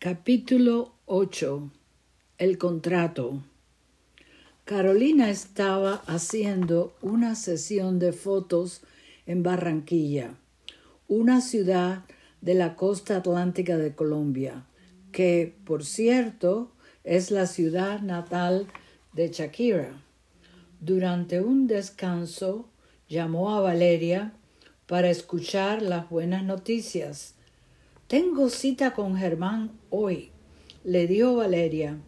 Capítulo 8 El contrato. Carolina estaba haciendo una sesión de fotos en Barranquilla, una ciudad de la costa atlántica de Colombia, que, por cierto, es la ciudad natal de Shakira. Durante un descanso llamó a Valeria para escuchar las buenas noticias tengo cita con Germán hoy, le dijo Valeria.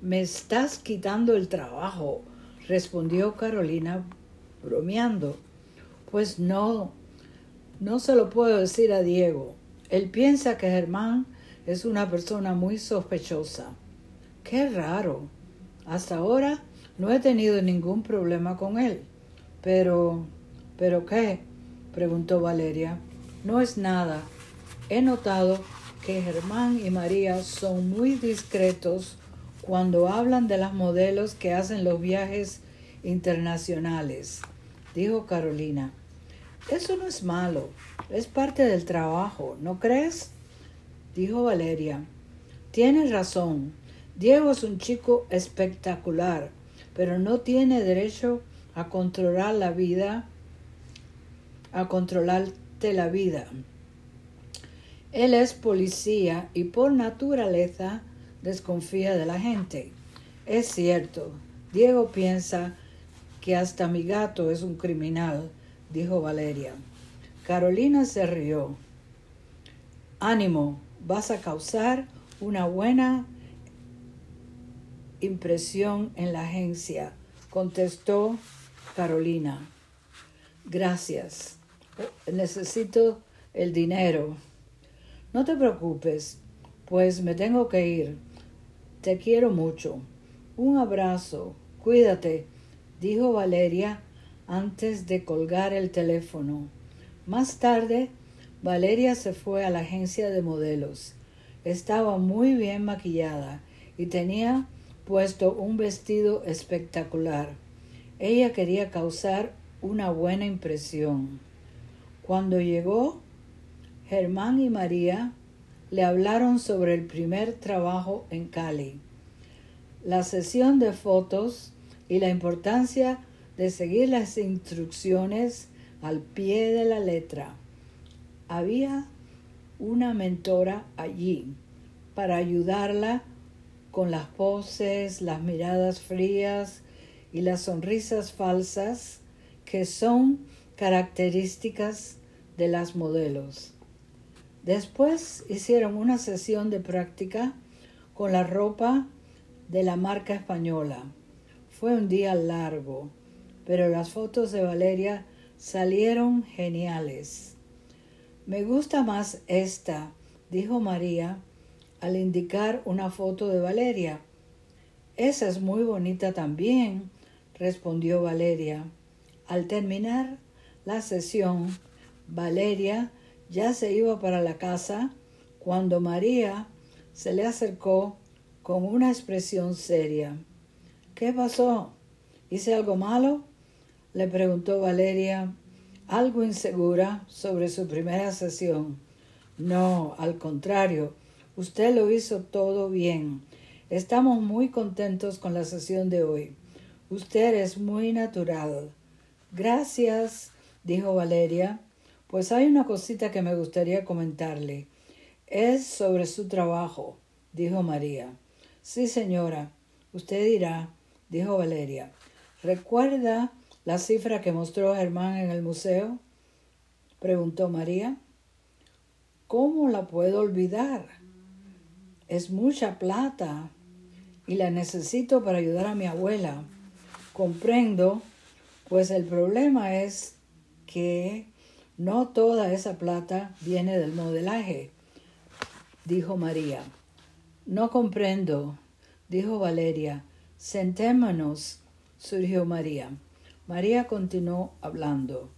Me estás quitando el trabajo, respondió Carolina bromeando. Pues no, no se lo puedo decir a Diego. Él piensa que Germán es una persona muy sospechosa. Qué raro. Hasta ahora no he tenido ningún problema con él. Pero... ¿Pero qué? preguntó Valeria. No es nada. He notado que Germán y María son muy discretos cuando hablan de las modelos que hacen los viajes internacionales, dijo Carolina. Eso no es malo, es parte del trabajo, ¿no crees? dijo Valeria. Tienes razón. Diego es un chico espectacular, pero no tiene derecho a controlar la vida, a controlarte la vida. Él es policía y por naturaleza desconfía de la gente. Es cierto, Diego piensa que hasta mi gato es un criminal, dijo Valeria. Carolina se rió. Ánimo, vas a causar una buena impresión en la agencia, contestó Carolina. Gracias. Necesito el dinero. No te preocupes, pues me tengo que ir. Te quiero mucho. Un abrazo. Cuídate, dijo Valeria antes de colgar el teléfono. Más tarde, Valeria se fue a la agencia de modelos. Estaba muy bien maquillada y tenía puesto un vestido espectacular. Ella quería causar una buena impresión. Cuando llegó, Germán y María le hablaron sobre el primer trabajo en Cali, la sesión de fotos y la importancia de seguir las instrucciones al pie de la letra. Había una mentora allí para ayudarla con las poses, las miradas frías y las sonrisas falsas que son características de las modelos. Después hicieron una sesión de práctica con la ropa de la marca española. Fue un día largo, pero las fotos de Valeria salieron geniales. Me gusta más esta, dijo María al indicar una foto de Valeria. Esa es muy bonita también, respondió Valeria. Al terminar la sesión, Valeria ya se iba para la casa cuando María se le acercó con una expresión seria. ¿Qué pasó? ¿Hice algo malo? le preguntó Valeria, algo insegura sobre su primera sesión. No, al contrario, usted lo hizo todo bien. Estamos muy contentos con la sesión de hoy. Usted es muy natural. Gracias, dijo Valeria, pues hay una cosita que me gustaría comentarle. Es sobre su trabajo, dijo María. Sí, señora. Usted dirá, dijo Valeria. ¿Recuerda la cifra que mostró Germán en el museo? preguntó María. ¿Cómo la puedo olvidar? Es mucha plata y la necesito para ayudar a mi abuela. Comprendo, pues el problema es que no toda esa plata viene del modelaje, dijo María. No comprendo, dijo Valeria. Sentémonos, surgió María. María continuó hablando.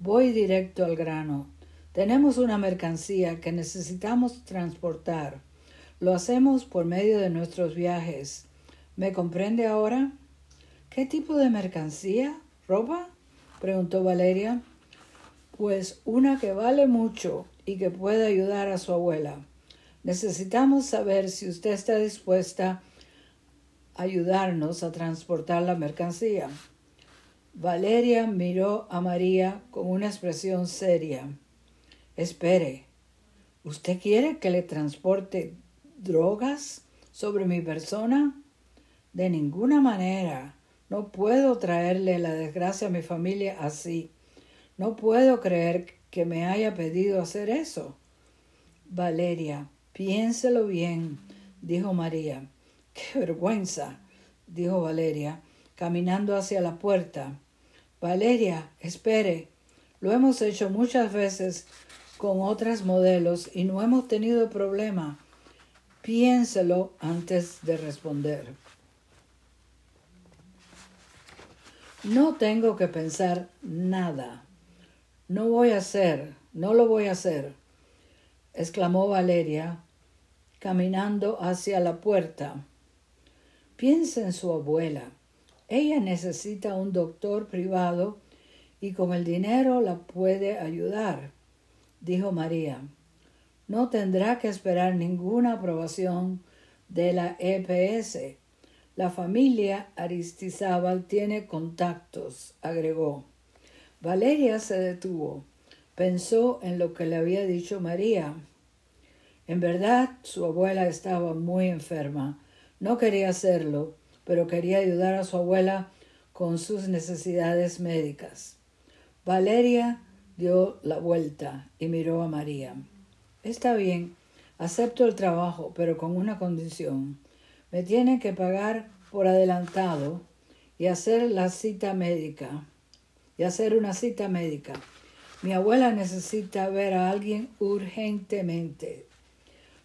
Voy directo al grano. Tenemos una mercancía que necesitamos transportar. Lo hacemos por medio de nuestros viajes. ¿Me comprende ahora? ¿Qué tipo de mercancía? ¿Ropa? preguntó Valeria pues una que vale mucho y que puede ayudar a su abuela. Necesitamos saber si usted está dispuesta a ayudarnos a transportar la mercancía. Valeria miró a María con una expresión seria. Espere, ¿usted quiere que le transporte drogas sobre mi persona? De ninguna manera. No puedo traerle la desgracia a mi familia así. No puedo creer que me haya pedido hacer eso. Valeria, piénselo bien, dijo María. Qué vergüenza, dijo Valeria, caminando hacia la puerta. Valeria, espere. Lo hemos hecho muchas veces con otras modelos y no hemos tenido problema. Piénselo antes de responder. No tengo que pensar nada. No voy a hacer, no lo voy a hacer, exclamó Valeria, caminando hacia la puerta. Piensa en su abuela. Ella necesita un doctor privado y con el dinero la puede ayudar, dijo María. No tendrá que esperar ninguna aprobación de la EPS. La familia Aristizábal tiene contactos, agregó. Valeria se detuvo. Pensó en lo que le había dicho María. En verdad, su abuela estaba muy enferma. No quería hacerlo, pero quería ayudar a su abuela con sus necesidades médicas. Valeria dio la vuelta y miró a María. Está bien, acepto el trabajo, pero con una condición. Me tienen que pagar por adelantado y hacer la cita médica y hacer una cita médica. Mi abuela necesita ver a alguien urgentemente.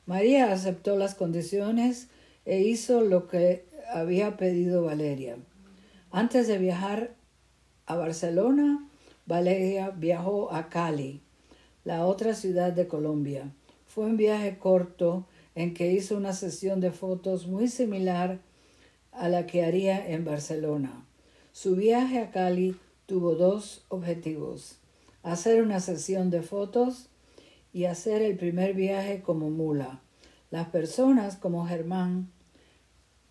María aceptó las condiciones e hizo lo que había pedido Valeria. Antes de viajar a Barcelona, Valeria viajó a Cali, la otra ciudad de Colombia. Fue un viaje corto en que hizo una sesión de fotos muy similar a la que haría en Barcelona. Su viaje a Cali tuvo dos objetivos, hacer una sesión de fotos y hacer el primer viaje como mula. Las personas como Germán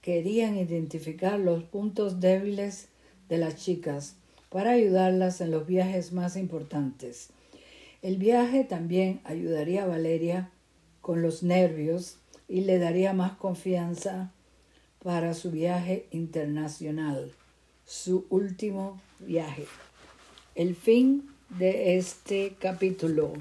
querían identificar los puntos débiles de las chicas para ayudarlas en los viajes más importantes. El viaje también ayudaría a Valeria con los nervios y le daría más confianza para su viaje internacional su último viaje. El fin de este capítulo.